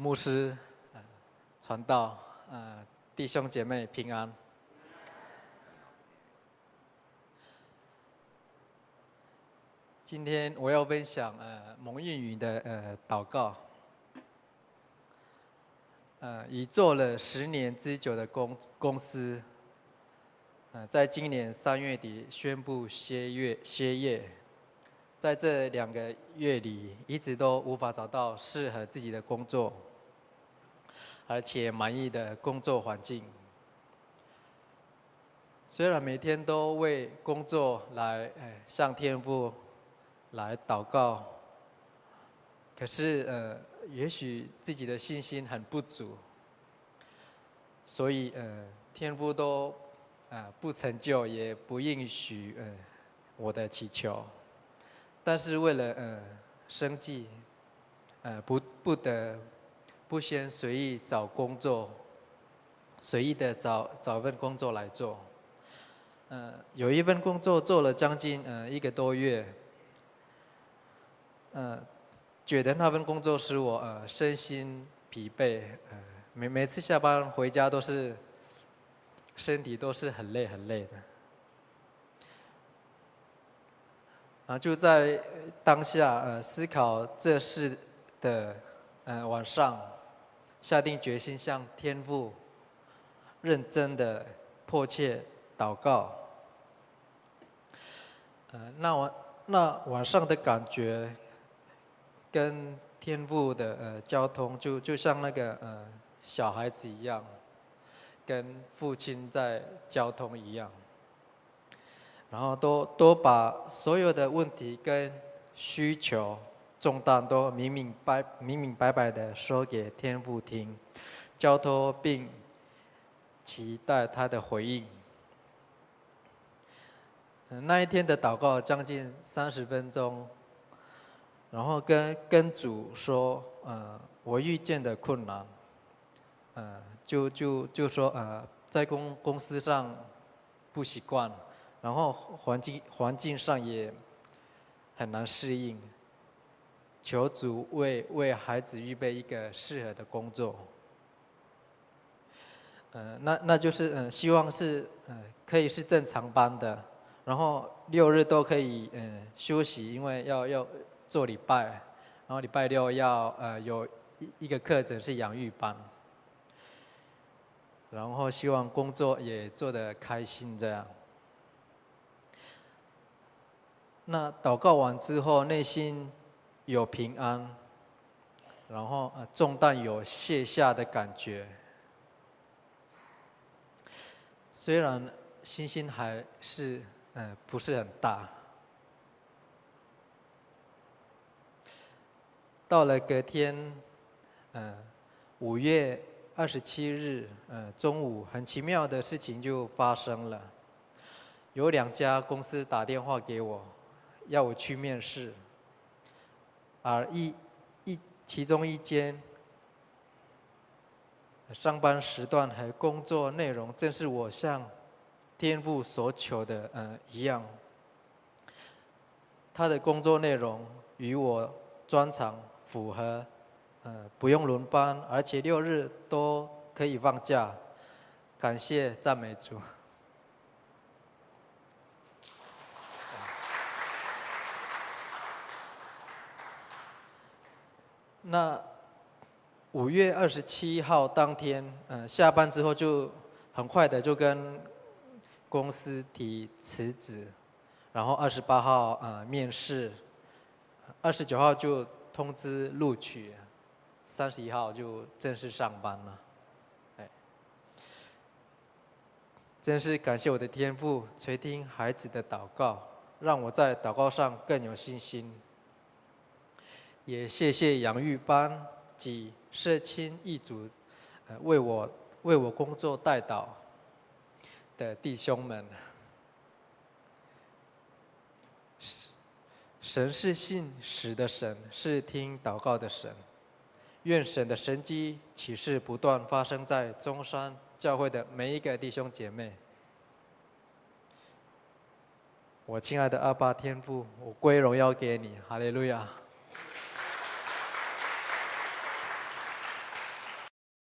牧师、传道、呃，弟兄姐妹平安。今天我要分享呃蒙应允的呃祷告。呃，已做了十年之久的公公司，呃，在今年三月底宣布歇业歇业。在这两个月里，一直都无法找到适合自己的工作，而且满意的工作环境。虽然每天都为工作来哎向天父来祷告，可是呃，也许自己的信心很不足，所以呃，天父都啊、呃、不成就，也不应许呃我的祈求。但是为了呃生计，呃不不得不先随意找工作，随意的找找份工作来做。呃，有一份工作做了将近呃一个多月，呃，觉得那份工作使我呃身心疲惫，呃每每次下班回家都是身体都是很累很累的。啊，就在当下，呃，思考这事的，呃，晚上，下定决心向天父认真的迫切祷告。呃，那晚那晚上的感觉，跟天父的呃交通，就就像那个呃小孩子一样，跟父亲在交通一样。然后都都把所有的问题跟需求重担都明明白明明白白的说给天父听，交托并期待他的回应。那一天的祷告将近三十分钟，然后跟跟主说，呃，我遇见的困难，呃，就就就说呃，在公公司上不习惯。然后环境环境上也很难适应，求主为为孩子预备一个适合的工作。那那就是嗯、希望是嗯、可以是正常班的，然后六日都可以嗯、休息，因为要要做礼拜，然后礼拜六要呃有一一个课程是养育班，然后希望工作也做得开心这样。那祷告完之后，内心有平安，然后重担有卸下的感觉。虽然信心还是嗯不是很大。到了隔天，嗯五月二十七日嗯中午，很奇妙的事情就发生了，有两家公司打电话给我。要我去面试，而一一其中一间上班时段和工作内容正是我向天父所求的，呃，一样。他的工作内容与我专长符合，呃，不用轮班，而且六日都可以放假。感谢赞美主。那五月二十七号当天，嗯，下班之后就很快的就跟公司提辞职，然后二十八号啊面试，二十九号就通知录取，三十一号就正式上班了。真是感谢我的天父垂听孩子的祷告，让我在祷告上更有信心。也谢谢杨玉班及社青一组，呃，为我为我工作代祷的弟兄们。神是信实的神，是听祷告的神。愿神的神迹启示不断发生在中山教会的每一个弟兄姐妹。我亲爱的阿爸天父，我归荣耀给你，哈利路亚。